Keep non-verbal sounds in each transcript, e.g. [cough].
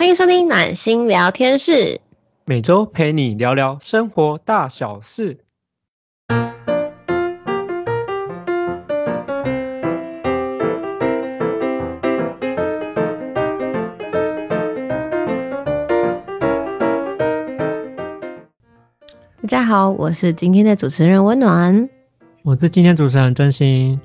欢迎收听暖心聊天室，每周陪你聊聊生活大小事。大家好，我是今天的主持人温暖。我是今天主持人真心。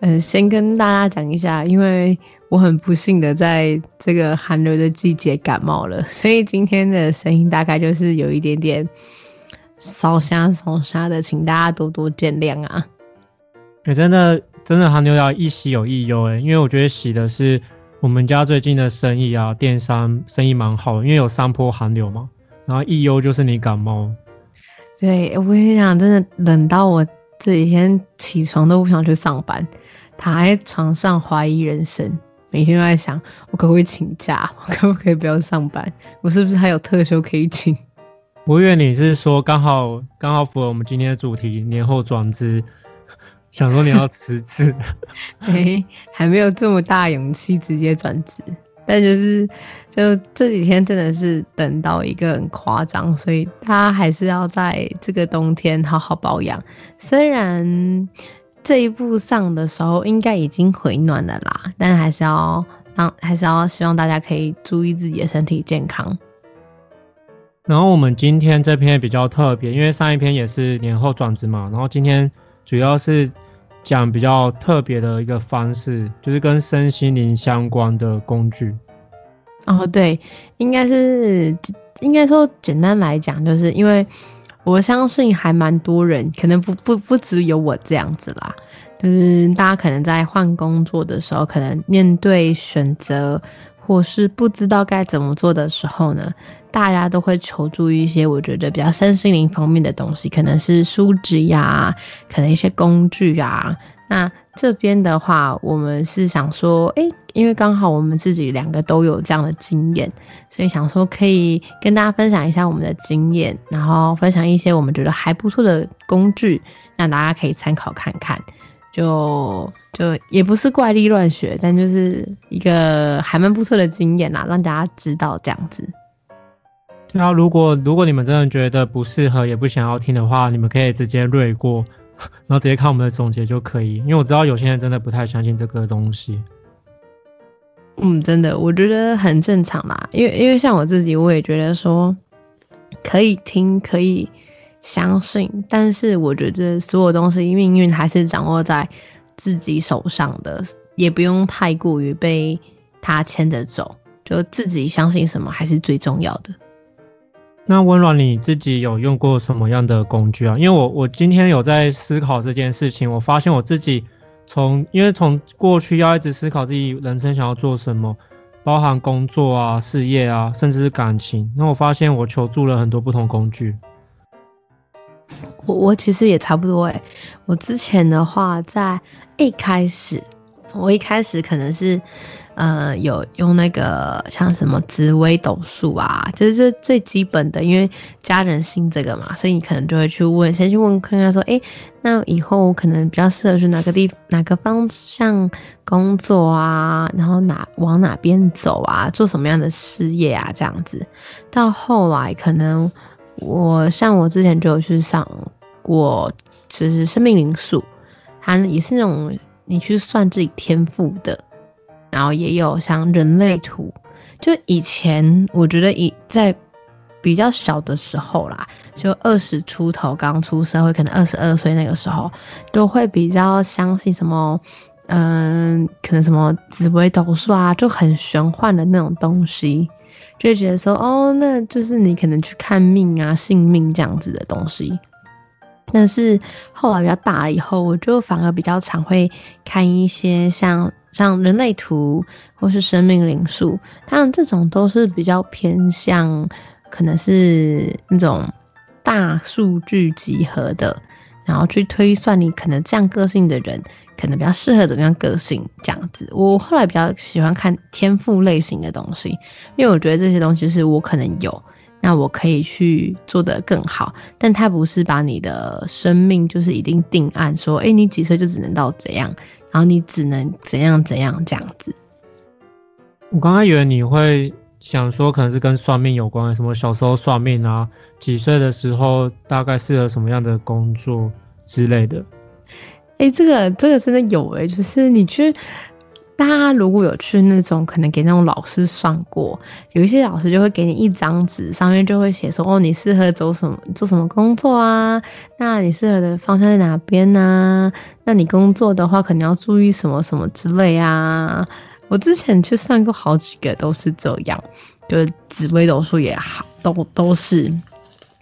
嗯，先跟大家讲一下，因为我很不幸的在这个寒流的季节感冒了，所以今天的声音大概就是有一点点烧瞎烧沙的，请大家多多见谅啊。哎，真的真的寒流要一喜有一忧哎，因为我觉得喜的是我们家最近的生意啊，电商生意蛮好，因为有三波寒流嘛。然后一忧就是你感冒。对，我跟你讲，真的冷到我这几天起床都不想去上班，躺在床上怀疑人生，每天都在想，我可不可以请假，我 [laughs] 可不可以不要上班，我是不是还有特休可以请？我以为你是说刚好刚好符合我们今天的主题，年后转职，[laughs] 想说你要辞职，[laughs] 哎，还没有这么大勇气直接转职。但就是，就这几天真的是等到一个很夸张，所以大家还是要在这个冬天好好保养。虽然这一步上的时候应该已经回暖了啦，但还是要让，还是要希望大家可以注意自己的身体健康。然后我们今天这篇比较特别，因为上一篇也是年后转职嘛，然后今天主要是。讲比较特别的一个方式，就是跟身心灵相关的工具。哦，对，应该是应该说简单来讲，就是因为我相信还蛮多人，可能不不不只有我这样子啦，就是大家可能在换工作的时候，可能面对选择或是不知道该怎么做的时候呢，大家都会求助一些我觉得比较身心灵方面的东西，可能是书籍呀，可能一些工具啊。那这边的话，我们是想说，哎，因为刚好我们自己两个都有这样的经验，所以想说可以跟大家分享一下我们的经验，然后分享一些我们觉得还不错的工具，让大家可以参考看看。就就也不是怪力乱学，但就是一个还蛮不错的经验啦，让大家知道这样子。对啊，如果如果你们真的觉得不适合，也不想要听的话，你们可以直接略过，[laughs] 然后直接看我们的总结就可以。因为我知道有些人真的不太相信这个东西。嗯，真的，我觉得很正常啦。因为因为像我自己，我也觉得说可以听，可以。相信，但是我觉得所有东西命运还是掌握在自己手上的，也不用太过于被他牵着走，就自己相信什么还是最重要的。那温暖你自己有用过什么样的工具啊？因为我我今天有在思考这件事情，我发现我自己从因为从过去要一直思考自己人生想要做什么，包含工作啊、事业啊，甚至是感情，那我发现我求助了很多不同工具。我我其实也差不多哎，我之前的话在一开始，我一开始可能是呃有用那个像什么紫微斗数啊，这是最基本的，因为家人信这个嘛，所以你可能就会去问，先去问看看说，哎，那以后我可能比较适合去哪个地哪个方向工作啊，然后哪往哪边走啊，做什么样的事业啊这样子，到后来可能。我像我之前就有去上过，就是生命灵数，它也是那种你去算自己天赋的，然后也有像人类图，就以前我觉得以在比较小的时候啦，就二十出头刚出社会，可能二十二岁那个时候，都会比较相信什么，嗯，可能什么紫微斗数啊，就很玄幻的那种东西。就觉得说，哦，那就是你可能去看命啊、信命这样子的东西。但是后来比较大了以后，我就反而比较常会看一些像像人类图或是生命灵数，当然这种都是比较偏向可能是那种大数据集合的，然后去推算你可能这样个性的人。可能比较适合怎么样个性这样子，我后来比较喜欢看天赋类型的东西，因为我觉得这些东西是我可能有，那我可以去做得更好，但他不是把你的生命就是一定定案，说，哎，你几岁就只能到怎样，然后你只能怎样怎样这样子。我刚刚以为你会想说可能是跟算命有关，什么小时候算命啊，几岁的时候大概适合什么样的工作之类的。哎，这个这个真的有哎，就是你去。大家如果有去那种可能给那种老师算过，有一些老师就会给你一张纸，上面就会写说哦，你适合走什么做什么工作啊？那你适合的方向在哪边呢？那你工作的话，可能要注意什么什么之类啊？我之前去算过好几个都是这样，就是紫微斗数也好，都都是。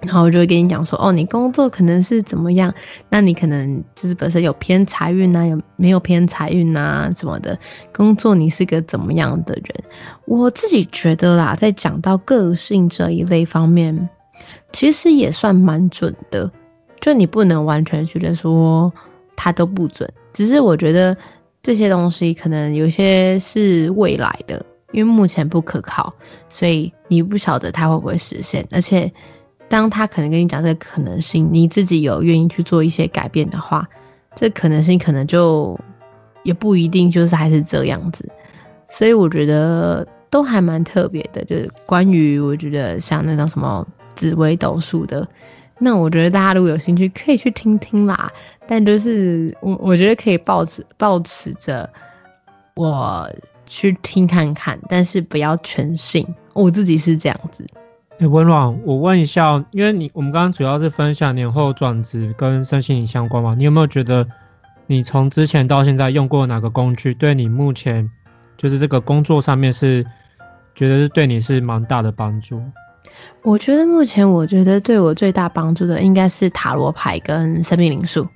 然后我就会跟你讲说，哦，你工作可能是怎么样？那你可能就是本身有偏财运啊，有没有偏财运啊什么的？工作你是个怎么样的人？我自己觉得啦，在讲到个性这一类方面，其实也算蛮准的。就你不能完全觉得说它都不准，只是我觉得这些东西可能有些是未来的，因为目前不可靠，所以你不晓得它会不会实现，而且。当他可能跟你讲这个可能性，你自己有愿意去做一些改变的话，这可能性可能就也不一定就是还是这样子。所以我觉得都还蛮特别的，就是关于我觉得像那种什么紫微斗数的，那我觉得大家如果有兴趣可以去听听啦。但就是我我觉得可以抱持抱持着我去听看看，但是不要全信。我自己是这样子。哎，温暖，我问一下，因为你我们刚刚主要是分享年后转职跟身心灵相关嘛，你有没有觉得你从之前到现在用过哪个工具，对你目前就是这个工作上面是觉得是对你是蛮大的帮助？我觉得目前我觉得对我最大帮助的应该是塔罗牌跟生命灵数。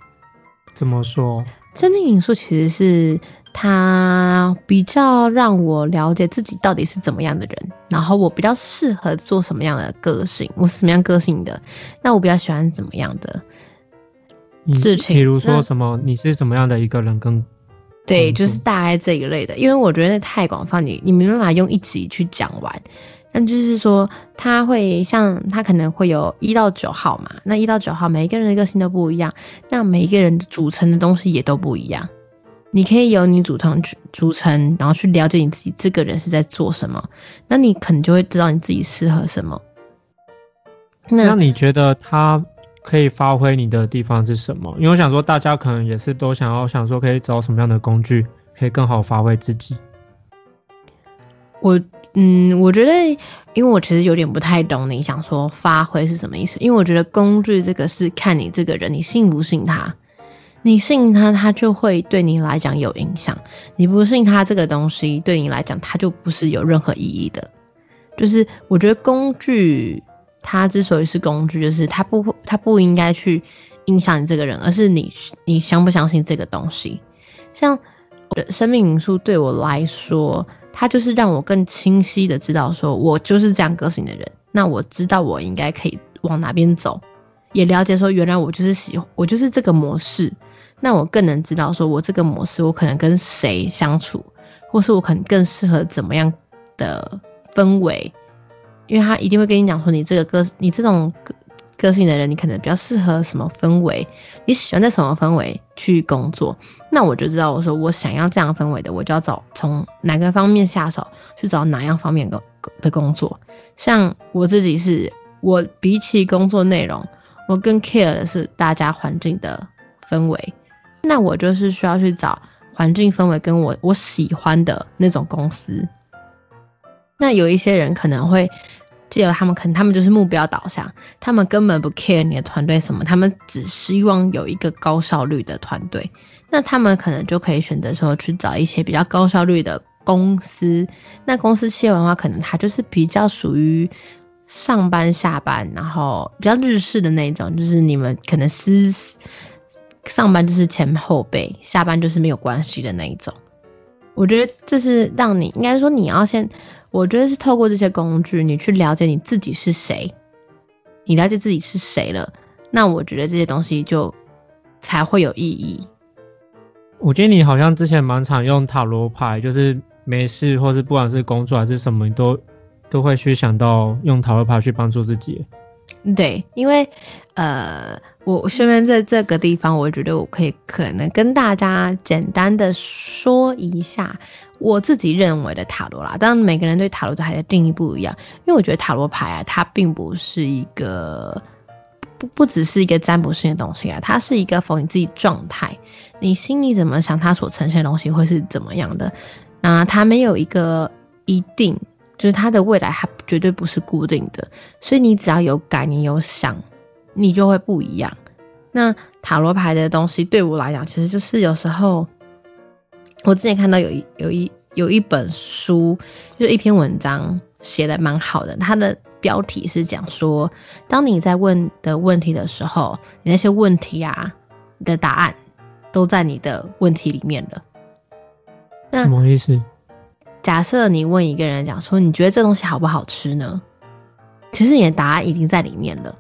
怎么说？生命灵数其实是。他比较让我了解自己到底是怎么样的人，然后我比较适合做什么样的个性，我是什么样个性的，那我比较喜欢怎么样的事情。比如说什么，你是什么样的一个人？跟对，就是大概这一类的，因为我觉得太广泛，你你没办法用一集去讲完。那就是说，他会像他可能会有一到九号嘛，那一到九号每一个人的个性都不一样，那每一个人组成的东西也都不一样。你可以由你组成组成，然后去了解你自己这个人是在做什么，那你可能就会知道你自己适合什么。那你觉得他可以发挥你的地方是什么？因为我想说，大家可能也是都想要想说，可以找什么样的工具可以更好发挥自己。我嗯，我觉得，因为我其实有点不太懂你想说发挥是什么意思，因为我觉得工具这个是看你这个人，你信不信他。你信他，他就会对你来讲有影响；你不信他，这个东西对你来讲，它就不是有任何意义的。就是我觉得工具，它之所以是工具，就是它不，它不应该去影响你这个人，而是你，你相不相信这个东西。像生命因素对我来说，它就是让我更清晰的知道，说我就是这样个性的人，那我知道我应该可以往哪边走。也了解说，原来我就是喜，我就是这个模式，那我更能知道说，我这个模式我可能跟谁相处，或是我可能更适合怎么样的氛围，因为他一定会跟你讲说，你这个个，你这种个个性的人，你可能比较适合什么氛围，你喜欢在什么氛围去工作，那我就知道我说我想要这样氛围的，我就要找从哪个方面下手去找哪样方面的的工作，像我自己是，我比起工作内容。我更 care 的是大家环境的氛围，那我就是需要去找环境氛围跟我我喜欢的那种公司。那有一些人可能会借由他们可能他们就是目标导向，他们根本不 care 你的团队什么，他们只希望有一个高效率的团队。那他们可能就可以选择说去找一些比较高效率的公司。那公司企业文化可能它就是比较属于。上班下班，然后比较日式的那一种，就是你们可能是上班就是前后背，下班就是没有关系的那一种。我觉得这是让你应该说你要先，我觉得是透过这些工具，你去了解你自己是谁，你了解自己是谁了，那我觉得这些东西就才会有意义。我觉得你好像之前蛮常用塔罗牌，就是没事或是不管是工作还是什么你都。都会去想到用塔罗牌去帮助自己。对，因为呃，我顺便在这个地方，我觉得我可以可能跟大家简单的说一下我自己认为的塔罗啦。当然，每个人对塔罗牌的定义不一样，因为我觉得塔罗牌啊，它并不是一个不不只是一个占卜性的东西啊，它是一个否你自己状态，你心里怎么想，它所呈现的东西会是怎么样的。那它没有一个一定。就是它的未来，它绝对不是固定的，所以你只要有改，你有想，你就会不一样。那塔罗牌的东西对我来讲，其实就是有时候，我之前看到有一有一有一本书，就是一篇文章写的蛮好的，它的标题是讲说，当你在问的问题的时候，你那些问题啊，你的答案都在你的问题里面了。什么意思？假设你问一个人讲说，你觉得这东西好不好吃呢？其实你的答案已经在里面了。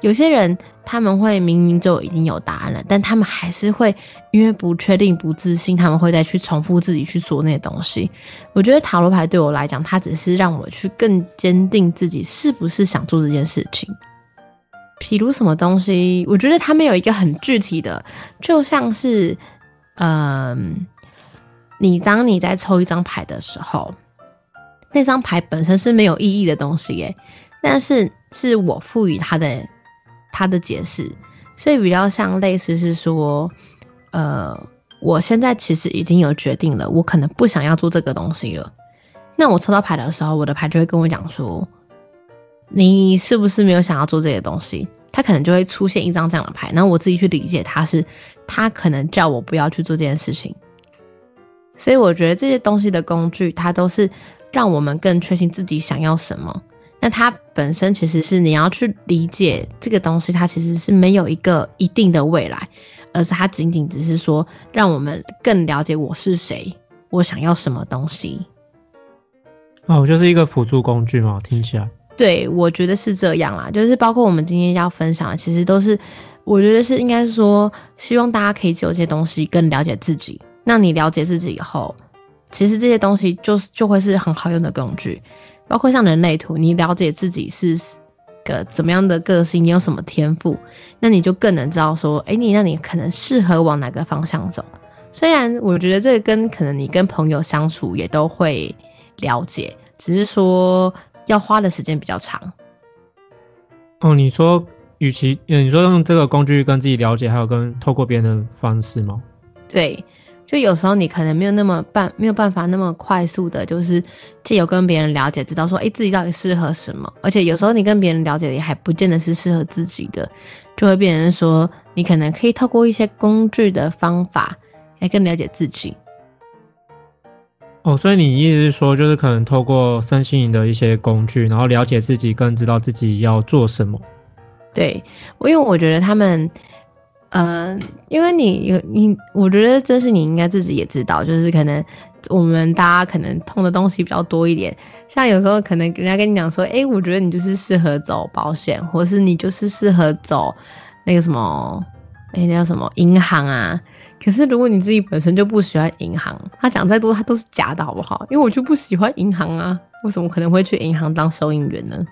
有些人他们会明明就已经有答案了，但他们还是会因为不确定、不自信，他们会再去重复自己去说那些东西。我觉得塔罗牌对我来讲，它只是让我去更坚定自己是不是想做这件事情。譬如什么东西，我觉得他们有一个很具体的，就像是，嗯。你当你在抽一张牌的时候，那张牌本身是没有意义的东西耶，但是是我赋予它的它的解释，所以比较像类似是说，呃，我现在其实已经有决定了，我可能不想要做这个东西了。那我抽到牌的时候，我的牌就会跟我讲说，你是不是没有想要做这些东西？他可能就会出现一张这样的牌，然后我自己去理解它是，他可能叫我不要去做这件事情。所以我觉得这些东西的工具，它都是让我们更确信自己想要什么。那它本身其实是你要去理解这个东西，它其实是没有一个一定的未来，而是它仅仅只是说让我们更了解我是谁，我想要什么东西。哦，就是一个辅助工具嘛，听起来。对，我觉得是这样啦。就是包括我们今天要分享的，其实都是我觉得是应该说，希望大家可以就这些东西更了解自己。那你了解自己以后，其实这些东西就是就会是很好用的工具，包括像人类图，你了解自己是个怎么样的个性，你有什么天赋，那你就更能知道说，哎，你那你可能适合往哪个方向走。虽然我觉得这个跟可能你跟朋友相处也都会了解，只是说要花的时间比较长。哦，你说，与其，你说用这个工具跟自己了解，还有跟透过别人的方式吗？对。就有时候你可能没有那么办，没有办法那么快速的，就是借由跟别人了解，知道说，哎，自己到底适合什么。而且有时候你跟别人了解的也还不见得是适合自己的，就会变成说，你可能可以透过一些工具的方法来更了解自己。哦，所以你意思是说，就是可能透过身心灵的一些工具，然后了解自己，更知道自己要做什么。对，因为我觉得他们。呃，因为你有你，我觉得这是你应该自己也知道，就是可能我们大家可能碰的东西比较多一点，像有时候可能人家跟你讲说，哎，我觉得你就是适合走保险，或是你就是适合走那个什么，哎，那叫什么银行啊？可是如果你自己本身就不喜欢银行，他讲再多他都是假的，好不好？因为我就不喜欢银行啊，为什么可能会去银行当收银员呢？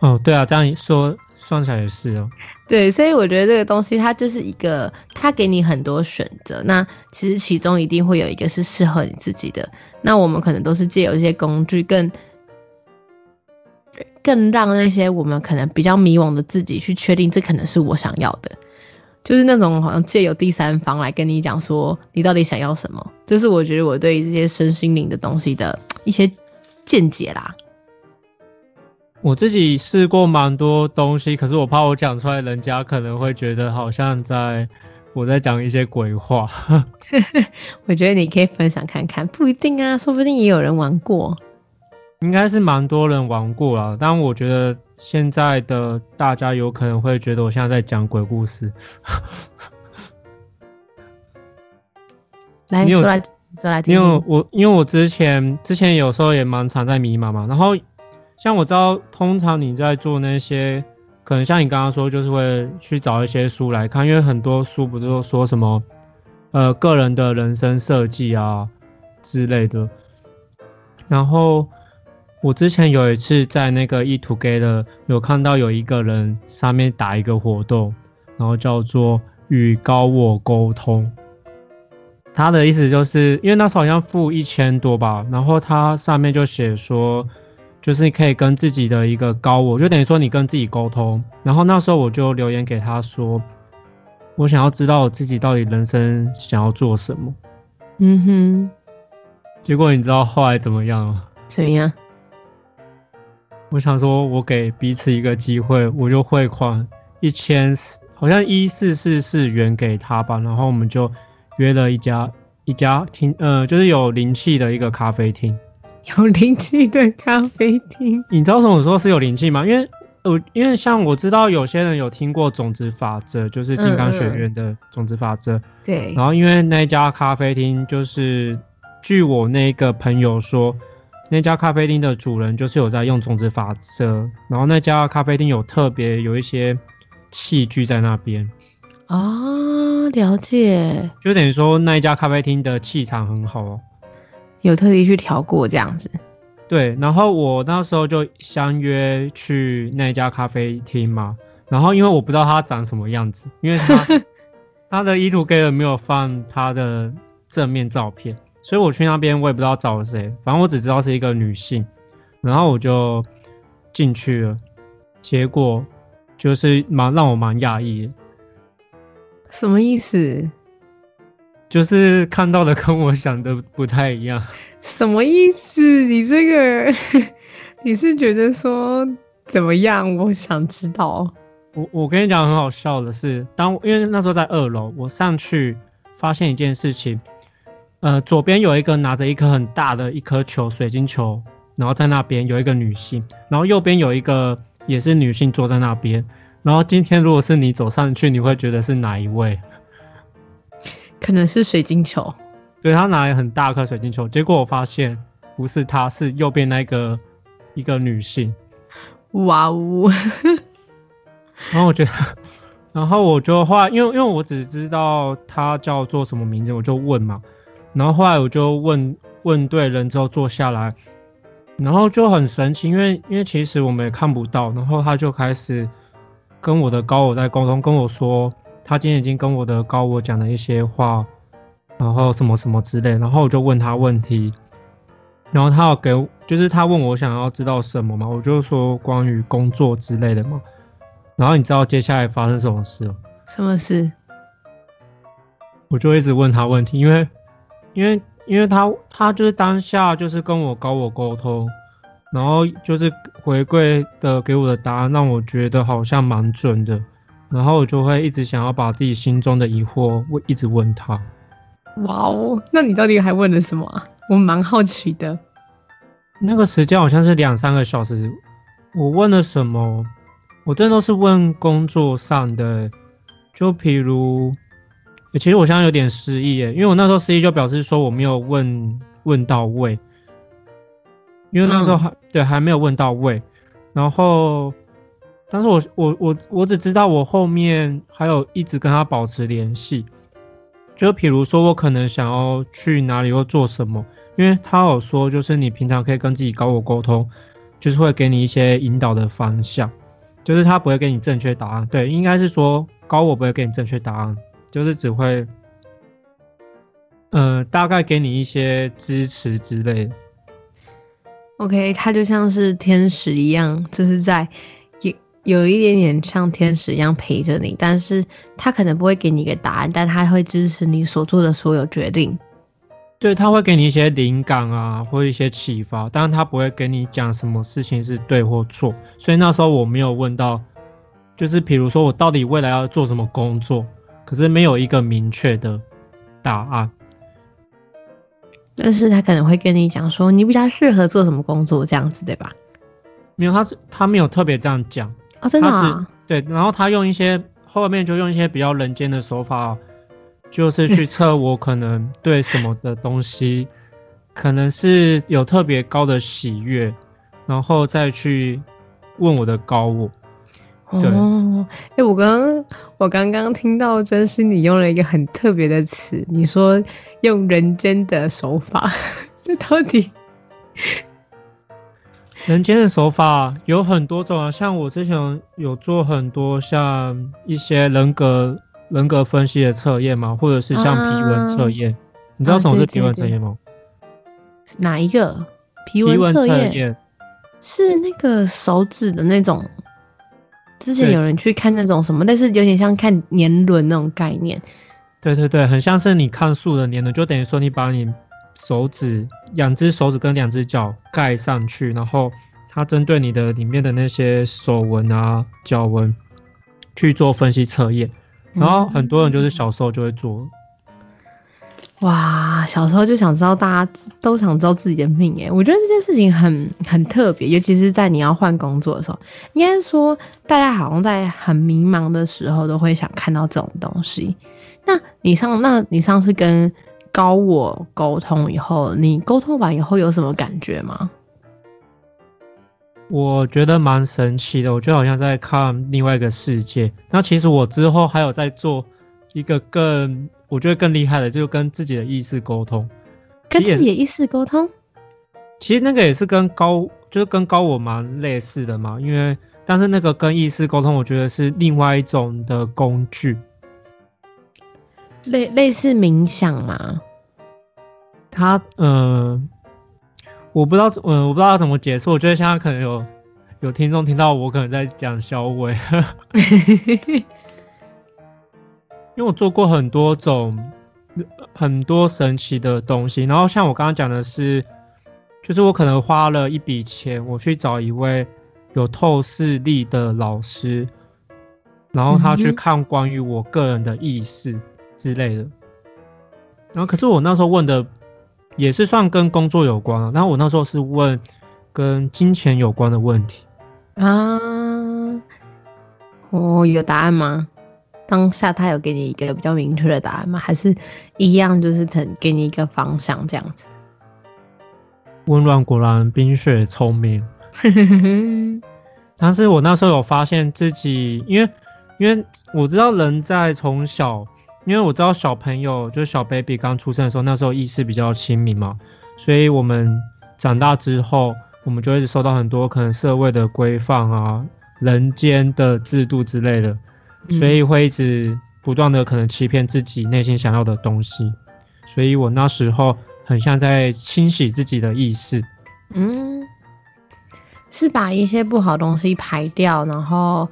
哦，对啊，这样说算起来也是哦。对，所以我觉得这个东西它就是一个，它给你很多选择。那其实其中一定会有一个是适合你自己的。那我们可能都是借由一些工具，更更让那些我们可能比较迷惘的自己去确定，这可能是我想要的。就是那种好像借由第三方来跟你讲说，你到底想要什么。这是我觉得我对这些身心灵的东西的一些见解啦。我自己试过蛮多东西，可是我怕我讲出来，人家可能会觉得好像在我在讲一些鬼话。[laughs] 我觉得你可以分享看看，不一定啊，说不定也有人玩过。应该是蛮多人玩过啦，但我觉得现在的大家有可能会觉得我现在在讲鬼故事。来，说来说来听。因为我因为我之前之前有时候也蛮常在迷茫嘛，然后。像我知道，通常你在做那些，可能像你刚刚说，就是会去找一些书来看，因为很多书不都说什么，呃，个人的人生设计啊之类的。然后，我之前有一次在那个 e Together 有看到有一个人上面打一个活动，然后叫做与高我沟通。他的意思就是因为那时候好像付一千多吧，然后他上面就写说，就是可以跟自己的一个高我，就等于说你跟自己沟通。然后那时候我就留言给他说，我想要知道我自己到底人生想要做什么。嗯哼，结果你知道后来怎么样吗？怎么样？我想说，我给彼此一个机会，我就汇款一千四，好像一四四四元给他吧，然后我们就约了一家一家厅，呃，就是有灵气的一个咖啡厅。有灵气的咖啡厅？你知道什么时候是有灵气吗？因为呃，因为像我知道有些人有听过种子法则，就是金刚学院的种子法则。对。然后因为那家咖啡厅，就是据我那个朋友说。那家咖啡厅的主人就是有在用种子法则，然后那家咖啡厅有特别有一些器具在那边。啊，了解。就等于说那一家咖啡厅的气场很好哦。有特地去调过这样子。对，然后我那时候就相约去那家咖啡厅嘛，然后因为我不知道他长什么样子，因为他他 [laughs] 的意图给了没有放他的正面照片。所以我去那边，我也不知道找谁，反正我只知道是一个女性，然后我就进去了，结果就是蛮让我蛮讶异。什么意思？就是看到的跟我想的不太一样。什么意思？你这个 [laughs] 你是觉得说怎么样？我想知道。我我跟你讲很好笑的是，当因为那时候在二楼，我上去发现一件事情。呃，左边有一个拿着一颗很大的一颗球，水晶球，然后在那边有一个女性，然后右边有一个也是女性坐在那边，然后今天如果是你走上去，你会觉得是哪一位？可能是水晶球。对他拿了很大颗水晶球，结果我发现不是他，是右边那个一个女性。哇哦！然后我觉得，然后我就话，因为因为我只知道他叫做什么名字，我就问嘛。然后后来我就问问对人之后坐下来，然后就很神奇，因为因为其实我们也看不到，然后他就开始跟我的高我在沟通，跟我说他今天已经跟我的高我讲了一些话，然后什么什么之类，然后我就问他问题，然后他要给就是他问我想要知道什么嘛，我就说关于工作之类的嘛，然后你知道接下来发生什么事了？什么事？我就一直问他问题，因为。因为，因为他他就是当下就是跟我高我沟通，然后就是回馈的给我的答案让我觉得好像蛮准的，然后我就会一直想要把自己心中的疑惑问一直问他。哇哦，那你到底还问了什么？我蛮好奇的。那个时间好像是两三个小时，我问了什么？我真的都是问工作上的，就比如。其实我现在有点失忆耶，因为我那时候失忆就表示说我没有问问到位，因为那时候还对还没有问到位，然后，但是我我我我只知道我后面还有一直跟他保持联系，就比如说我可能想要去哪里或做什么，因为他有说就是你平常可以跟自己高我沟通，就是会给你一些引导的方向，就是他不会给你正确答案，对，应该是说高我不会给你正确答案。就是只会，呃，大概给你一些支持之类的。OK，他就像是天使一样，就是在有有一点点像天使一样陪着你，但是他可能不会给你一个答案，但他会支持你所做的所有决定。对，他会给你一些灵感啊，或一些启发，但是他不会跟你讲什么事情是对或错。所以那时候我没有问到，就是比如说我到底未来要做什么工作。可是没有一个明确的答案，但是他可能会跟你讲说你比较适合做什么工作这样子对吧？没有，他是他没有特别这样讲哦，真的啊？对，然后他用一些后面就用一些比较人间的手法，就是去 [laughs] 测我可能对什么的东西，可能是有特别高的喜悦，然后再去问我的高我。哦，哎，我刚刚我刚刚听到真是你用了一个很特别的词，你说用人间的手法，[laughs] 这到底人间的手法有很多种啊，像我之前有做很多像一些人格人格分析的测验嘛，或者是像皮纹测验。你知道什么是皮纹测验吗？哪一个？皮纹测验是那个手指的那种。之前有人去看那种什么，类似有点像看年轮那种概念。对对对，很像是你看树的年轮，就等于说你把你手指两只手指跟两只脚盖上去，然后它针对你的里面的那些手纹啊、脚纹去做分析测验，然后很多人就是小时候就会做。哇，小时候就想知道，大家都想知道自己的命诶，我觉得这件事情很很特别，尤其是在你要换工作的时候，应该说大家好像在很迷茫的时候都会想看到这种东西。那你上那你上次跟高我沟通以后，你沟通完以后有什么感觉吗？我觉得蛮神奇的，我就好像在看另外一个世界。那其实我之后还有在做一个更。我觉得更厉害的就跟自己的意识沟通，跟自己的意识沟通，其实那个也是跟高，就是跟高我蛮类似的嘛。因为但是那个跟意识沟通，我觉得是另外一种的工具，类类似冥想嘛。他嗯，我不知道，嗯，我不知道怎么解释。我觉得现在可能有有听众听到我可能在讲小伟。[laughs] 因为我做过很多种很多神奇的东西，然后像我刚刚讲的是，就是我可能花了一笔钱，我去找一位有透视力的老师，然后他去看关于我个人的意识之类的。然后可是我那时候问的也是算跟工作有关啊，然后我那时候是问跟金钱有关的问题啊。哦，有答案吗？当下他有给你一个比较明确的答案吗？还是一样就是给给你一个方向这样子？温暖果然冰雪聪明，[laughs] 但是我那时候有发现自己，因为因为我知道人在从小，因为我知道小朋友就是小 baby 刚出生的时候，那时候意识比较清明嘛，所以我们长大之后，我们就一直受到很多可能社会的规范啊、人间的制度之类的。所以会一直不断的可能欺骗自己内心想要的东西，所以我那时候很像在清洗自己的意识，嗯，是把一些不好东西排掉，然后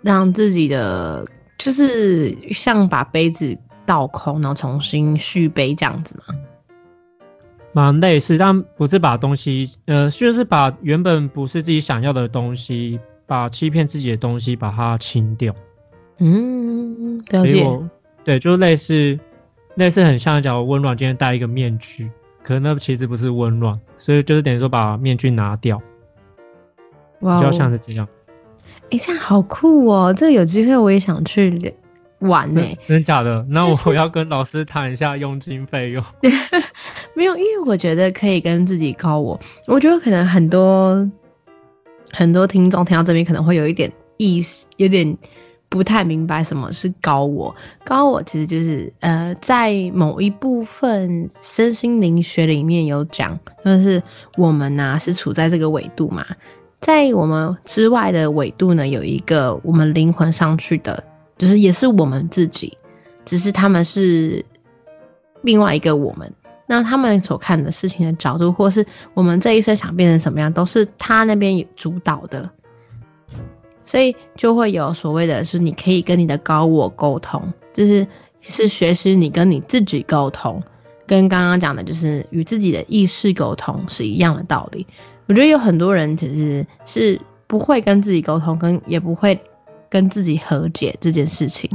让自己的就是像把杯子倒空，然后重新续杯这样子吗？蛮类似，但不是把东西，呃，就是把原本不是自己想要的东西，把欺骗自己的东西把它清掉。嗯，了解。对，就类似类似很像讲温暖今天戴一个面具，可是那其实不是温暖，所以就是等于说把面具拿掉，比较像是这样。哎，这样好酷哦！这个有机会我也想去玩呢。真的假的？那我要跟老师谈一下佣金费用。[laughs] 没有，因为我觉得可以跟自己高我。我觉得可能很多很多听众听到这边可能会有一点意思，有点。不太明白什么是高我，高我其实就是呃，在某一部分身心灵学里面有讲，就是我们呐是处在这个纬度嘛，在我们之外的纬度呢，有一个我们灵魂上去的，就是也是我们自己，只是他们是另外一个我们，那他们所看的事情的角度，或是我们这一生想变成什么样，都是他那边主导的。所以就会有所谓的是，你可以跟你的高我沟通，就是是学习你跟你自己沟通，跟刚刚讲的就是与自己的意识沟通是一样的道理。我觉得有很多人其实是不会跟自己沟通，跟也不会跟自己和解这件事情，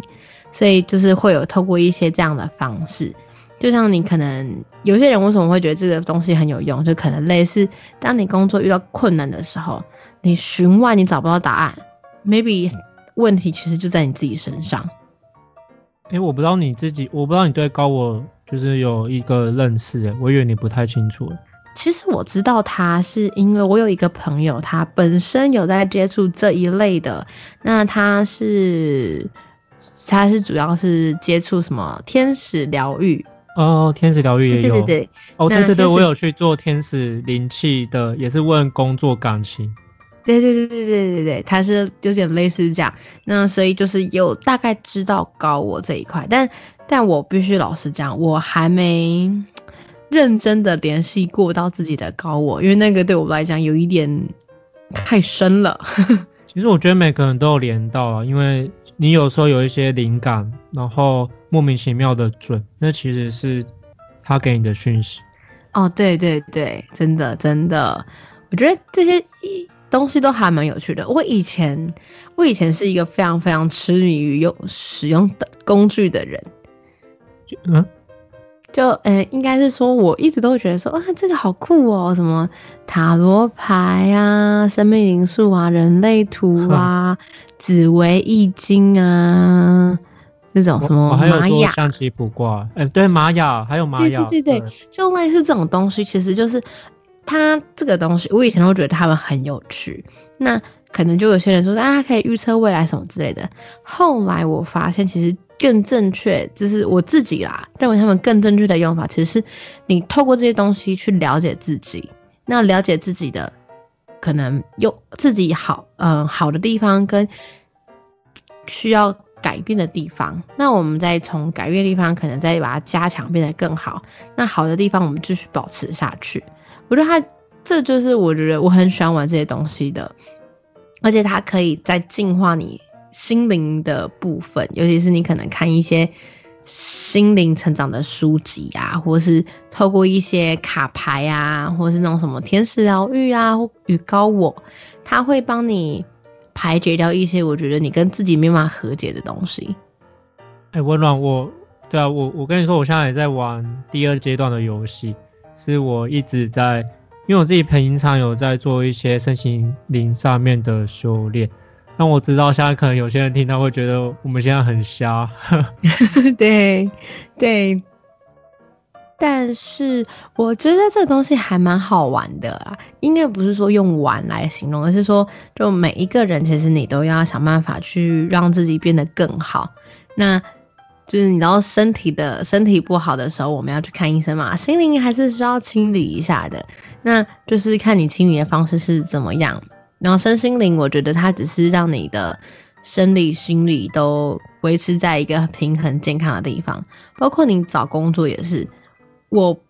所以就是会有透过一些这样的方式，就像你可能有些人为什么会觉得这个东西很有用，就可能类似当你工作遇到困难的时候，你询问你找不到答案。maybe 问题其实就在你自己身上。哎，我不知道你自己，我不知道你对高我就是有一个认识，我以为你不太清楚。其实我知道他是因为我有一个朋友，他本身有在接触这一类的，那他是他是主要是接触什么天使疗愈哦，天使疗愈也有。对对对。哦，对对对，我有去做天使灵气的，也是问工作感情。对对对对对对对，他是有点类似这样。那所以就是有大概知道高我这一块，但但我必须老实讲，我还没认真的联系过到自己的高我，因为那个对我来讲有一点太深了。[laughs] 其实我觉得每个人都有连到啊，因为你有时候有一些灵感，然后莫名其妙的准，那其实是他给你的讯息。哦，对对对，真的真的，我觉得这些东西都还蛮有趣的。我以前我以前是一个非常非常痴迷于用使用的工具的人，嗯。就呃，应该是说，我一直都会觉得说，啊，这个好酷哦，什么塔罗牌啊、生命灵数啊、人类图啊、[laughs] 紫薇易经啊，那种什么玛雅。象棋卜卦，哎，对，玛雅还有玛雅，对对对对，就类似这种东西，其实就是它这个东西，我以前都觉得他们很有趣，那可能就有些人说啊，可以预测未来什么之类的，后来我发现其实。更正确，就是我自己啦，认为他们更正确的用法，其实是你透过这些东西去了解自己，那了解自己的可能有自己好，嗯，好的地方跟需要改变的地方，那我们再从改变的地方，可能再把它加强，变得更好。那好的地方，我们继续保持下去。我觉得它这就是我觉得我很喜欢玩这些东西的，而且它可以在净化你。心灵的部分，尤其是你可能看一些心灵成长的书籍啊，或是透过一些卡牌啊，或是那种什么天使疗愈啊，与高我，他会帮你排解掉一些我觉得你跟自己没办法和解的东西。哎，温暖，我对啊，我我跟你说，我现在也在玩第二阶段的游戏，是我一直在，因为我自己平常有在做一些身心灵上面的修炼。那我知道现在可能有些人听到会觉得我们现在很瞎，[laughs] 对对，但是我觉得这东西还蛮好玩的啦，应该不是说用玩来形容，而是说就每一个人其实你都要想办法去让自己变得更好。那就是你知道身体的身体不好的时候，我们要去看医生嘛，心灵还是需要清理一下的。那就是看你清理的方式是怎么样。然后身心灵，我觉得它只是让你的生理、心理都维持在一个平衡、健康的地方。包括你找工作也是，我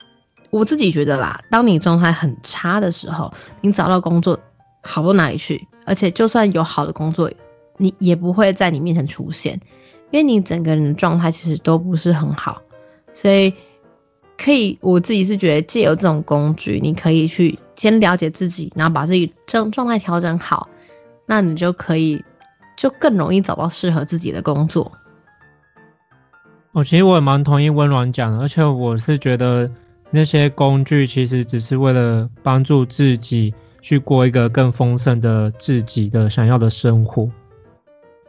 我自己觉得啦，当你状态很差的时候，你找到工作好不到哪里去，而且就算有好的工作，你也不会在你面前出现，因为你整个人的状态其实都不是很好。所以可以，我自己是觉得借由这种工具，你可以去。先了解自己，然后把自己状状态调整好，那你就可以就更容易找到适合自己的工作。哦，其实我也蛮同意温暖讲的，而且我是觉得那些工具其实只是为了帮助自己去过一个更丰盛的自己的想要的生活。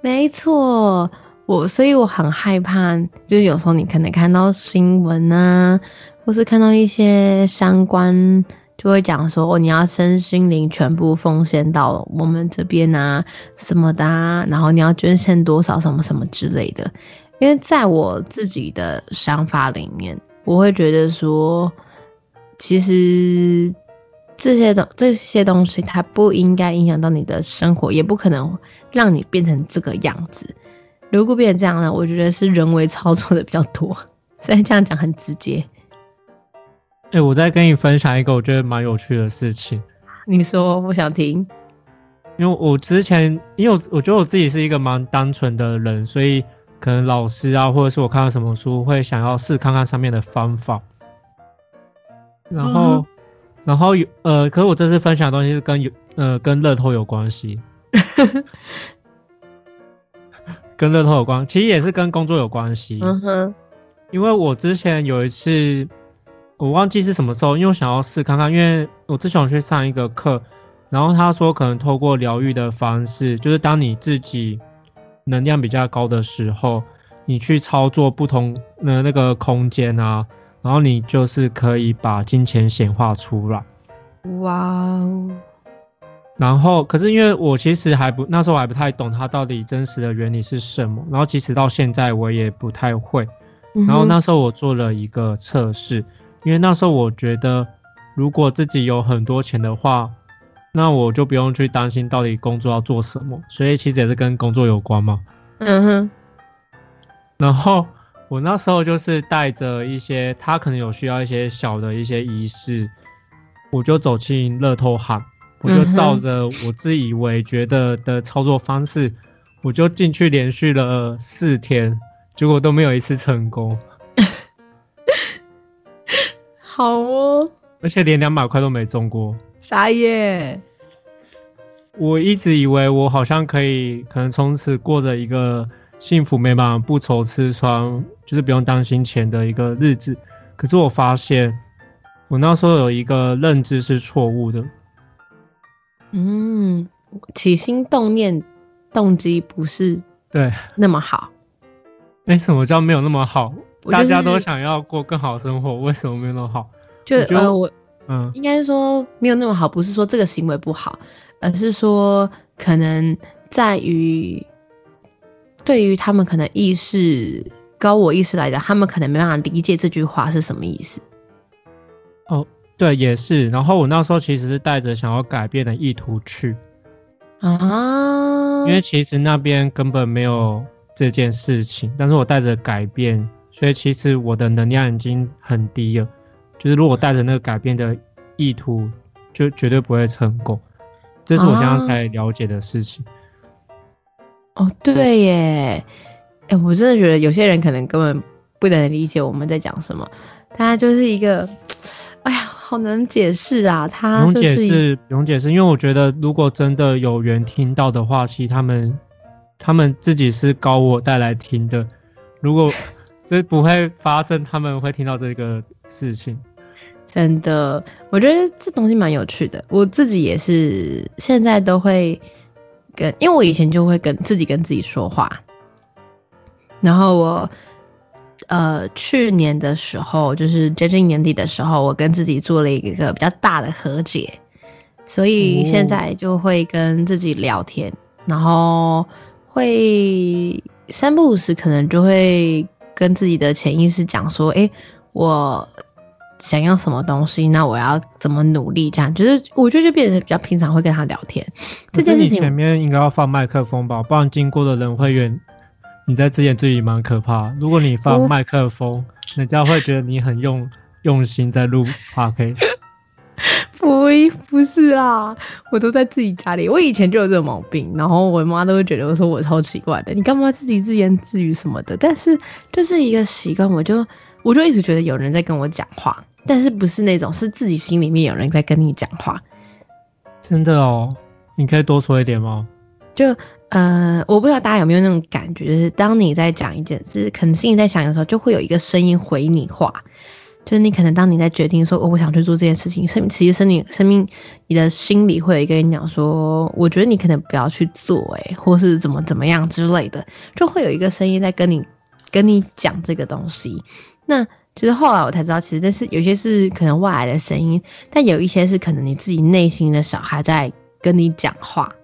没错，我所以我很害怕，就是有时候你可能看到新闻啊，或是看到一些相关。就会讲说哦，你要身心灵全部奉献到我们这边啊，什么的，然后你要捐献多少什么什么之类的。因为在我自己的想法里面，我会觉得说，其实这些东这些东西它不应该影响到你的生活，也不可能让你变成这个样子。如果变成这样呢，我觉得是人为操作的比较多。[laughs] 虽然这样讲很直接。哎，我再跟你分享一个我觉得蛮有趣的事情。你说，我想听。因为我之前，因为我我觉得我自己是一个蛮单纯的人，所以可能老师啊，或者是我看到什么书，会想要试看看上面的方法。然后，然后有呃，可是我这次分享的东西是跟有呃跟乐透有关系。[laughs] 跟乐透有关，其实也是跟工作有关系。嗯哼。因为我之前有一次。我忘记是什么时候，因为我想要试看看，因为我之前有去上一个课，然后他说可能透过疗愈的方式，就是当你自己能量比较高的时候，你去操作不同的那个空间啊，然后你就是可以把金钱显化出来。哇哦！然后可是因为我其实还不那时候还不太懂它到底真实的原理是什么，然后即使到现在我也不太会。然后那时候我做了一个测试，因为那时候我觉得如果自己有很多钱的话，那我就不用去担心到底工作要做什么，所以其实也是跟工作有关嘛。嗯哼。然后我那时候就是带着一些他可能有需要一些小的一些仪式，我就走进乐透行，我就照着我自以为觉得的操作方式，我就进去连续了四天，结果都没有一次成功。[laughs] 好哦。而且连两百块都没中过。啥耶？我一直以为我好像可以，可能从此过着一个幸福美满、不愁吃穿，就是不用担心钱的一个日子。可是我发现，我那时候有一个认知是错误的。嗯，起心动念动机不是对那么好。哎，什么叫没有那么好？大家都想要过更好生活，为什么没有那么好？就呃我。嗯，应该说没有那么好，不是说这个行为不好，而是说可能在于对于他们可能意识高我意识来讲，他们可能没办法理解这句话是什么意思。哦，对，也是。然后我那时候其实是带着想要改变的意图去啊，因为其实那边根本没有这件事情，但是我带着改变，所以其实我的能量已经很低了。就是如果带着那个改变的意图，就绝对不会成功。这是我现在才了解的事情。哦，对耶，哎，我真的觉得有些人可能根本不能理解我们在讲什么。他就是一个，好难解释啊。他不用解释，不用解释，因为我觉得如果真的有缘听到的话，其实他们他们自己是高我带来听的。如果 [laughs] 这不会发生，他们会听到这个事情。真的，我觉得这东西蛮有趣的。我自己也是，现在都会跟，因为我以前就会跟自己跟自己说话。然后我，呃，去年的时候，就是接近年底的时候，我跟自己做了一个比较大的和解，所以现在就会跟自己聊天，然后会三不五时可能就会跟自己的潜意识讲说，哎，我。想要什么东西，那我要怎么努力？这样就是我觉得就变得比较平常会跟他聊天。这件事情前面应该要放麦克风吧，不然经过的人会远。你在自言自语蛮可怕。如果你放麦克风，人家会觉得你很用用心在录 podcast。[laughs] 不不是啦，我都在自己家里。我以前就有这个毛病，然后我妈都会觉得我说我超奇怪的，你干嘛自己自言自语什么的？但是就是一个习惯，我就。我就一直觉得有人在跟我讲话，但是不是那种是自己心里面有人在跟你讲话。真的哦，你可以多说一点吗？就呃，我不知道大家有没有那种感觉，就是当你在讲一件事，可能心里在想的时候，就会有一个声音回你话。就是你可能当你在决定说哦，我想去做这件事情，生其实生命生命你的心里会有一个人讲说，我觉得你可能不要去做，哎，或是怎么怎么样之类的，就会有一个声音在跟你跟你讲这个东西。那其实后来我才知道，其实这是有些是可能外来的声音，但有一些是可能你自己内心的小孩在跟你讲话。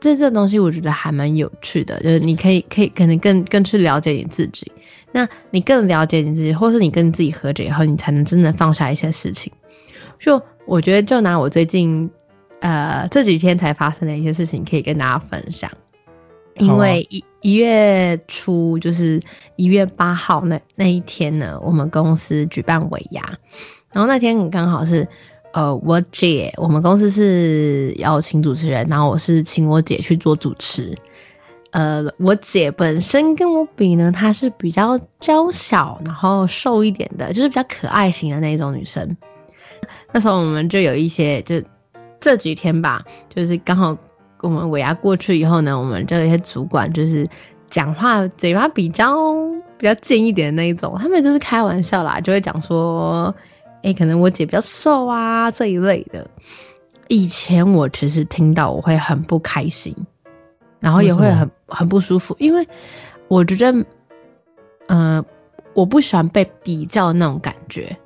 这这东西我觉得还蛮有趣的，就是你可以可以可能更更去了解你自己。那你更了解你自己，或是你跟自己和解以后，你才能真的放下一些事情。就我觉得，就拿我最近呃这几天才发生的一些事情，可以跟大家分享。因为一一月初就是一月八号那那一天呢，我们公司举办尾牙，然后那天刚好是呃我姐，我们公司是要请主持人，然后我是请我姐去做主持。呃，我姐本身跟我比呢，她是比较娇小，然后瘦一点的，就是比较可爱型的那种女生。那时候我们就有一些，就这几天吧，就是刚好。我们尾牙过去以后呢，我们就有一些主管就是讲话嘴巴比较比较尖一点的那一种，他们就是开玩笑啦，就会讲说，哎，可能我姐比较瘦啊这一类的。以前我其实听到我会很不开心，然后也会很很不舒服，因为我觉得，嗯，我不喜欢被比较那种感觉。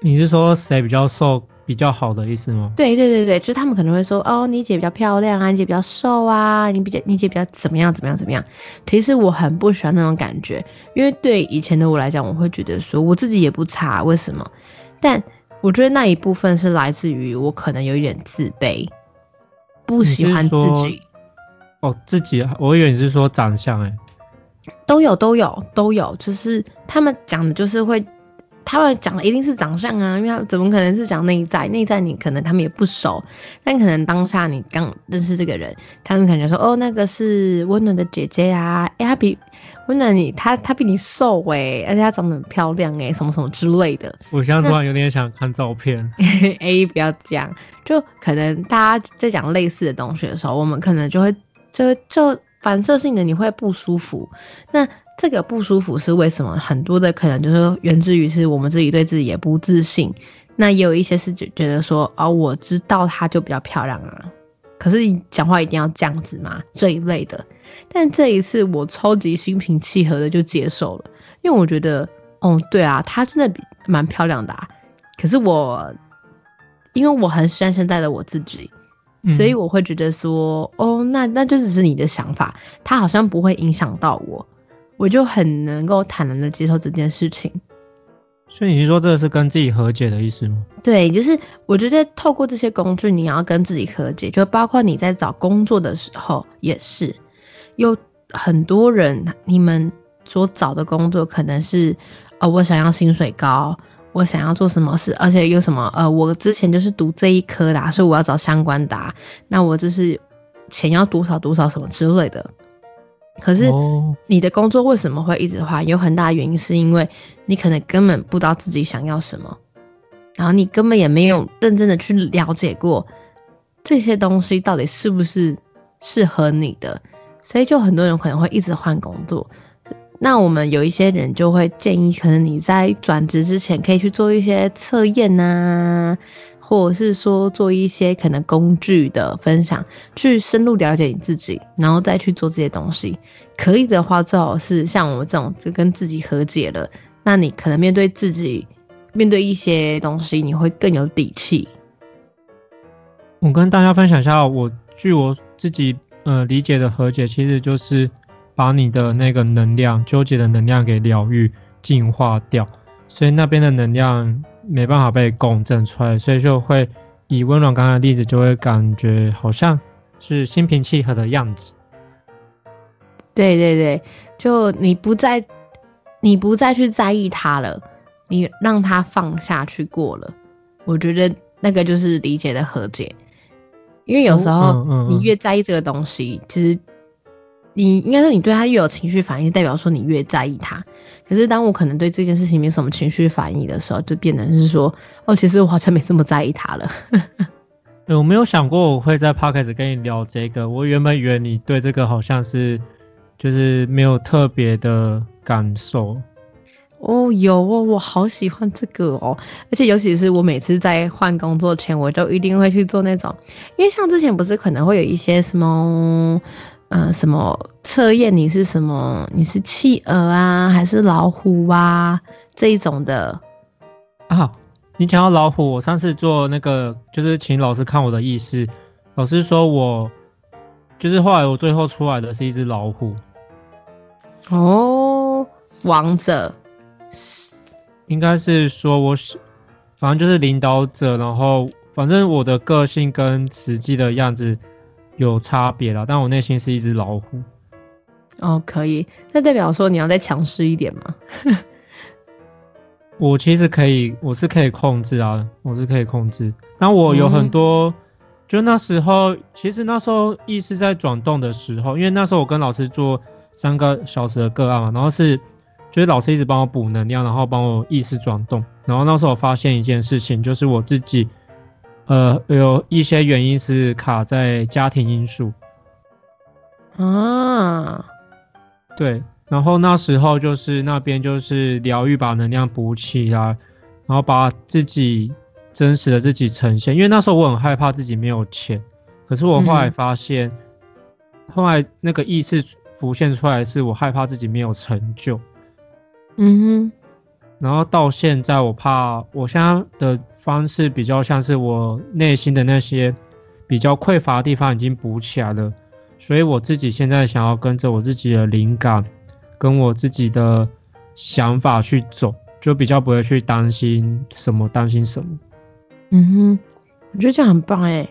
你是说谁比较瘦比较好的意思吗？对对对对，就是他们可能会说，哦，你姐比较漂亮啊，你姐比较瘦啊，你比较你姐比较怎么样怎么样怎么样。其实我很不喜欢那种感觉，因为对以前的我来讲，我会觉得说我自己也不差，为什么？但我觉得那一部分是来自于我可能有一点自卑，不喜欢自己。哦，自己，我以为你是说长相哎。都有都有都有，就是他们讲的就是会。他们讲的一定是长相啊，因为他怎么可能是讲内在？内在你可能他们也不熟，但可能当下你刚认识这个人，他们可能说哦，那个是温暖的姐姐啊，哎，她比温暖你，她她比你瘦哎，而且她长得很漂亮哎，什么什么之类的。我现在突然有点想看照片。[laughs] 哎，不要讲，就可能大家在讲类似的东西的时候，我们可能就会就就反射性的你会不舒服。那这个不舒服是为什么？很多的可能就是源自于是我们自己对自己也不自信，那也有一些是觉觉得说，哦，我知道她就比较漂亮啊，可是你讲话一定要这样子吗？这一类的。但这一次我超级心平气和的就接受了，因为我觉得，哦，对啊，她真的比蛮漂亮的啊。可是我，因为我很喜欢现在的我自己，所以我会觉得说，哦，那那就只是你的想法，它好像不会影响到我。我就很能够坦然的接受这件事情，所以你是说这个是跟自己和解的意思吗？对，就是我觉得透过这些工具，你要跟自己和解，就包括你在找工作的时候也是，有很多人你们所找的工作可能是，呃，我想要薪水高，我想要做什么事，而且有什么，呃，我之前就是读这一科的，所以我要找相关的，那我就是钱要多少多少什么之类的。可是你的工作为什么会一直换？有很大原因是因为你可能根本不知道自己想要什么，然后你根本也没有认真的去了解过这些东西到底是不是适合你的，所以就很多人可能会一直换工作。那我们有一些人就会建议，可能你在转职之前可以去做一些测验呐。或者是说做一些可能工具的分享，去深入了解你自己，然后再去做这些东西。可以的话，最好是像我们这种就跟自己和解了，那你可能面对自己，面对一些东西，你会更有底气。我跟大家分享一下，我据我自己呃理解的和解，其实就是把你的那个能量纠结的能量给疗愈、净化掉，所以那边的能量。没办法被共振出来，所以就会以温暖刚刚的例子，就会感觉好像是心平气和的样子。对对对，就你不再你不再去在意他了，你让他放下去过了，我觉得那个就是理解的和解。因为有时候你越在意这个东西，其实你应该说你对他越有情绪反应，代表说你越在意他。可是当我可能对这件事情没什么情绪反应的时候，就变成是说，哦，其实我好像没这么在意他了。[laughs] 对，我没有想过我会在 podcast 跟你聊这个。我原本以为你对这个好像是，就是没有特别的感受。哦，有哦，我好喜欢这个哦，而且尤其是我每次在换工作前，我就一定会去做那种，因为像之前不是可能会有一些什么。呃，什么测验？你是什么？你是企鹅啊，还是老虎啊？这一种的啊？你讲到老虎，我上次做那个就是请老师看我的意思，老师说我就是后来我最后出来的是一只老虎。哦，王者，应该是说我是，反正就是领导者，然后反正我的个性跟实际的样子。有差别啦，但我内心是一只老虎。哦，可以，那代表说你要再强势一点吗？[laughs] 我其实可以，我是可以控制啊，我是可以控制。但我有很多，就那时候，其实那时候意识在转动的时候，因为那时候我跟老师做三个小时的个案嘛，然后是，就是老师一直帮我补能量，然后帮我意识转动，然后那时候我发现一件事情，就是我自己。呃，有一些原因是卡在家庭因素啊，对，然后那时候就是那边就是疗愈，把能量补起来，然后把自己真实的自己呈现。因为那时候我很害怕自己没有钱，可是我后来发现，后来那个意识浮现出来，是我害怕自己没有成就。嗯哼，然后到现在，我怕我现在的方式比较像是我内心的那些比较匮乏的地方已经补起来了，所以我自己现在想要跟着我自己的灵感，跟我自己的想法去走，就比较不会去担心什么，担心什么。嗯哼，我觉得这样很棒哎，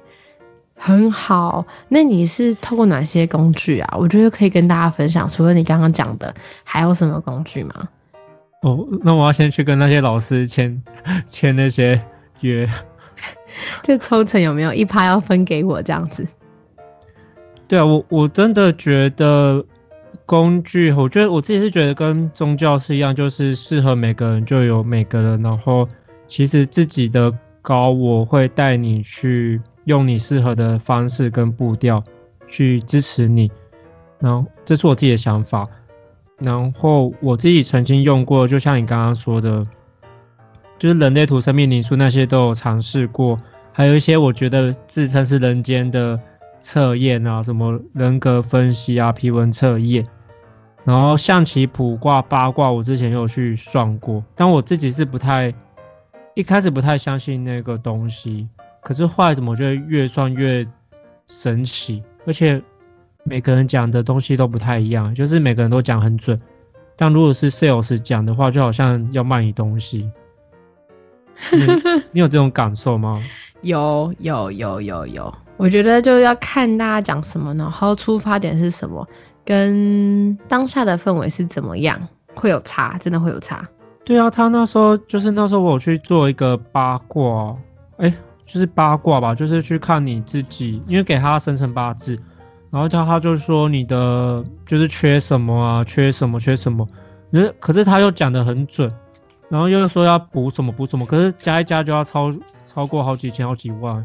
很好。那你是透过哪些工具啊？我觉得可以跟大家分享。除了你刚刚讲的，还有什么工具吗？哦，那我要先去跟那些老师签签那些约。[laughs] 这抽成有没有一趴要分给我这样子？对啊，我我真的觉得工具，我觉得我自己是觉得跟宗教是一样，就是适合每个人就有每个人，然后其实自己的高我会带你去用你适合的方式跟步调去支持你，然后这是我自己的想法。然后我自己曾经用过，就像你刚刚说的，就是人类图生命灵数那些都有尝试过，还有一些我觉得自称是人间的测验啊，什么人格分析啊、皮纹测验，然后象棋、卜卦、八卦，我之前有去算过，但我自己是不太一开始不太相信那个东西，可是后来怎么觉得越算越神奇，而且。每个人讲的东西都不太一样，就是每个人都讲很准，但如果是 sales 讲的话，就好像要卖你东西。你有这种感受吗？[laughs] 有有有有有，我觉得就要看大家讲什么，然后出发点是什么，跟当下的氛围是怎么样，会有差，真的会有差。对啊，他那时候就是那时候我有去做一个八卦，哎，就是八卦吧，就是去看你自己，因为给他生辰八字。然后他他就说你的就是缺什么啊，缺什么缺什么，可是可是他又讲的很准，然后又说要补什么补什么，可是加一加就要超超过好几千好几万，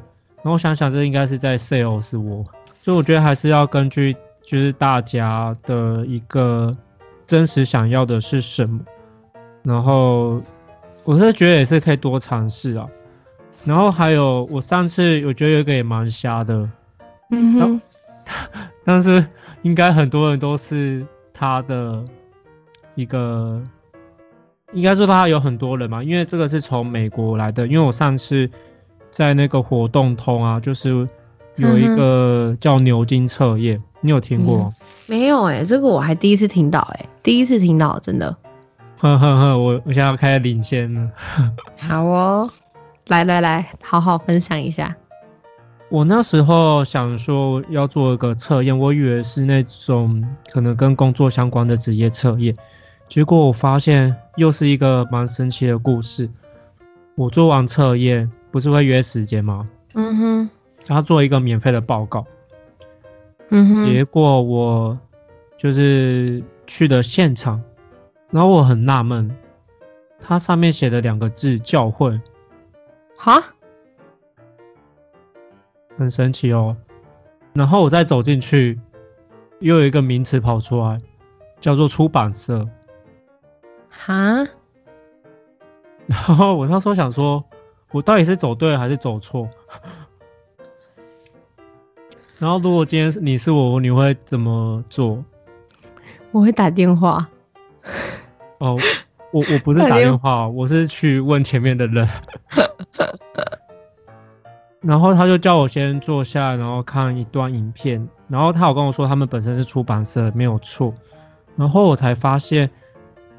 然后想想这应该是在 sales 我，所以我觉得还是要根据就是大家的一个真实想要的是什么，然后我是觉得也是可以多尝试啊，然后还有我上次我觉得有一个也蛮瞎的，嗯哼。[laughs] 但是应该很多人都是他的一个，应该说他有很多人嘛，因为这个是从美国来的。因为我上次在那个活动通啊，就是有一个叫牛津测验，你有听过吗？没有哎，这个我还第一次听到哎，第一次听到，真的。呵呵呵，我我现在要开始领先了。[laughs] 好哦，来来来，好好分享一下。我那时候想说要做一个测验，我以为是那种可能跟工作相关的职业测验，结果我发现又是一个蛮神奇的故事。我做完测验不是会约时间吗？嗯哼。他做一个免费的报告。嗯哼。结果我就是去的现场，然后我很纳闷，他上面写的两个字教会。哈？很神奇哦，然后我再走进去，又有一个名词跑出来，叫做出版社。哈？[laughs] 然后我那时候想说，我到底是走对还是走错？然后如果今天你是我，你会怎么做？我会打电话。哦，我我不是打电话，[laughs] 我是去问前面的人。[laughs] 然后他就叫我先坐下，然后看一段影片。然后他有跟我说，他们本身是出版社，没有错。然后我才发现，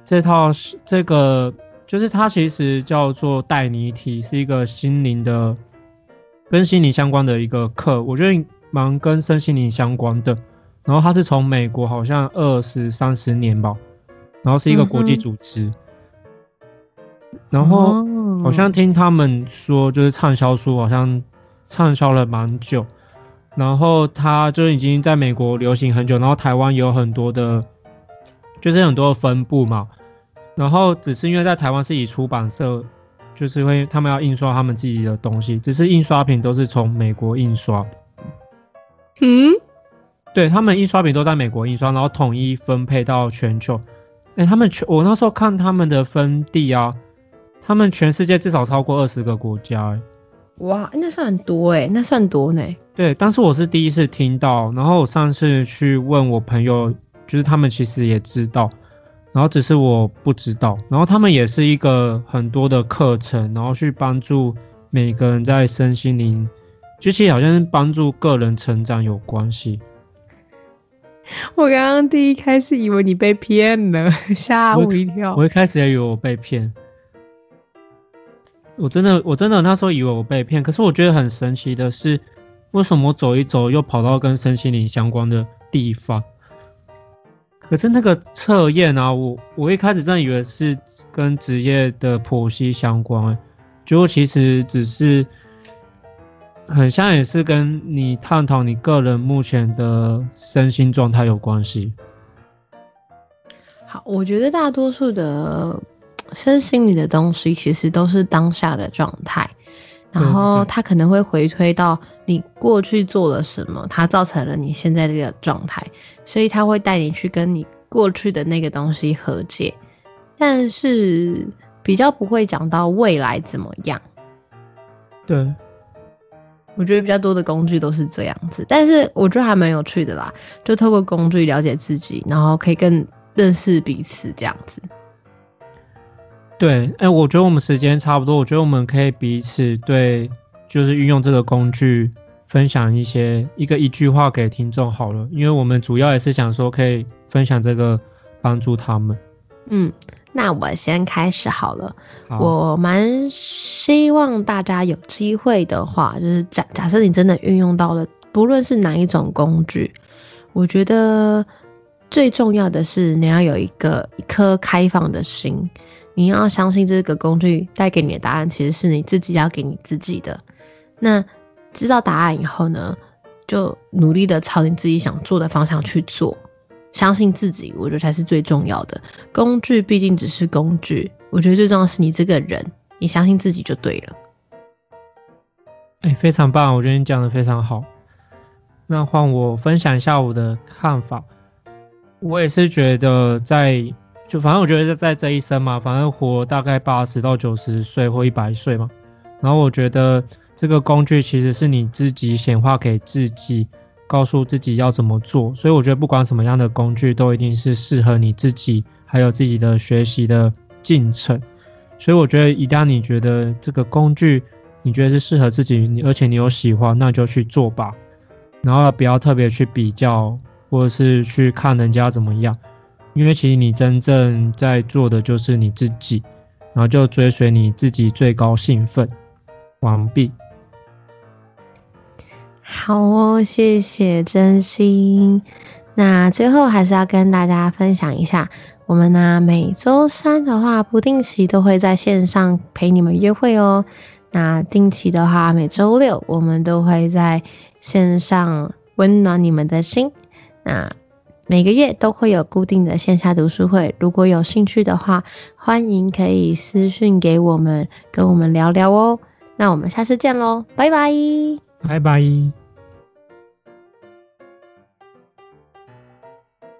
这套是这个，就是它其实叫做带尼体，是一个心灵的，跟心灵相关的一个课。我觉得蛮跟身心灵相关的。然后它是从美国，好像二十三十年吧。然后是一个国际组织。然后好像听他们说，就是畅销书好像。畅销了蛮久，然后它就已经在美国流行很久，然后台湾有很多的，就是很多的分布嘛。然后只是因为在台湾是以出版社，就是会他们要印刷他们自己的东西，只是印刷品都是从美国印刷。嗯，对他们印刷品都在美国印刷，然后统一分配到全球。哎，他们全我那时候看他们的分地啊，他们全世界至少超过二十个国家。哎。哇，那算很多哎，那算多呢。对，但是我是第一次听到，然后我上次去问我朋友，就是他们其实也知道，然后只是我不知道，然后他们也是一个很多的课程，然后去帮助每个人在身心灵，就其实好像是帮助个人成长有关系。我刚刚第一开始以为你被骗了，吓我一跳。我一开始也以为我被骗，我真的我真的那时候以为我被骗，可是我觉得很神奇的是，为什么走一走又跑到跟身心灵相关的地方？可是那个测验啊，我我一开始真的以为是跟职业的剖析相关，结果其实只是很像也是跟你探讨你个人目前的身心状态有关系。好，我觉得大多数的身心里的东西其实都是当下的状态。然后他可能会回推到你过去做了什么，它造成了你现在这个状态，所以他会带你去跟你过去的那个东西和解，但是比较不会讲到未来怎么样。对，我觉得比较多的工具都是这样子，但是我觉得还蛮有趣的啦，就透过工具了解自己，然后可以更认识彼此这样子。对，哎，我觉得我们时间差不多，我觉得我们可以彼此对，就是运用这个工具，分享一些一个一句话给听众好了，因为我们主要也是想说可以分享这个帮助他们。嗯，那我先开始好了。我蛮希望大家有机会的话，就是假假设你真的运用到了，不论是哪一种工具，我觉得最重要的是你要有一个一颗开放的心。你要相信这个工具带给你的答案，其实是你自己要给你自己的。那知道答案以后呢，就努力的朝你自己想做的方向去做，相信自己，我觉得才是最重要的。工具毕竟只是工具，我觉得最重要是你这个人，你相信自己就对了。哎，非常棒，我觉得你讲的非常好。那换我分享一下我的看法，我也是觉得在。就反正我觉得在在这一生嘛，反正活大概八十到九十岁或一百岁嘛。然后我觉得这个工具其实是你自己显化给自己，告诉自己要怎么做。所以我觉得不管什么样的工具，都一定是适合你自己，还有自己的学习的进程。所以我觉得一旦你觉得这个工具你觉得是适合自己，你而且你有喜欢，那就去做吧。然后不要特别去比较，或者是去看人家怎么样。因为其实你真正在做的就是你自己，然后就追随你自己最高兴奋。完毕。好哦，谢谢真心。那最后还是要跟大家分享一下，我们呢每周三的话，不定期都会在线上陪你们约会哦。那定期的话，每周六我们都会在线上温暖你们的心。那每个月都会有固定的线下读书会，如果有兴趣的话，欢迎可以私讯给我们，跟我们聊聊哦。那我们下次见喽，拜拜，拜拜。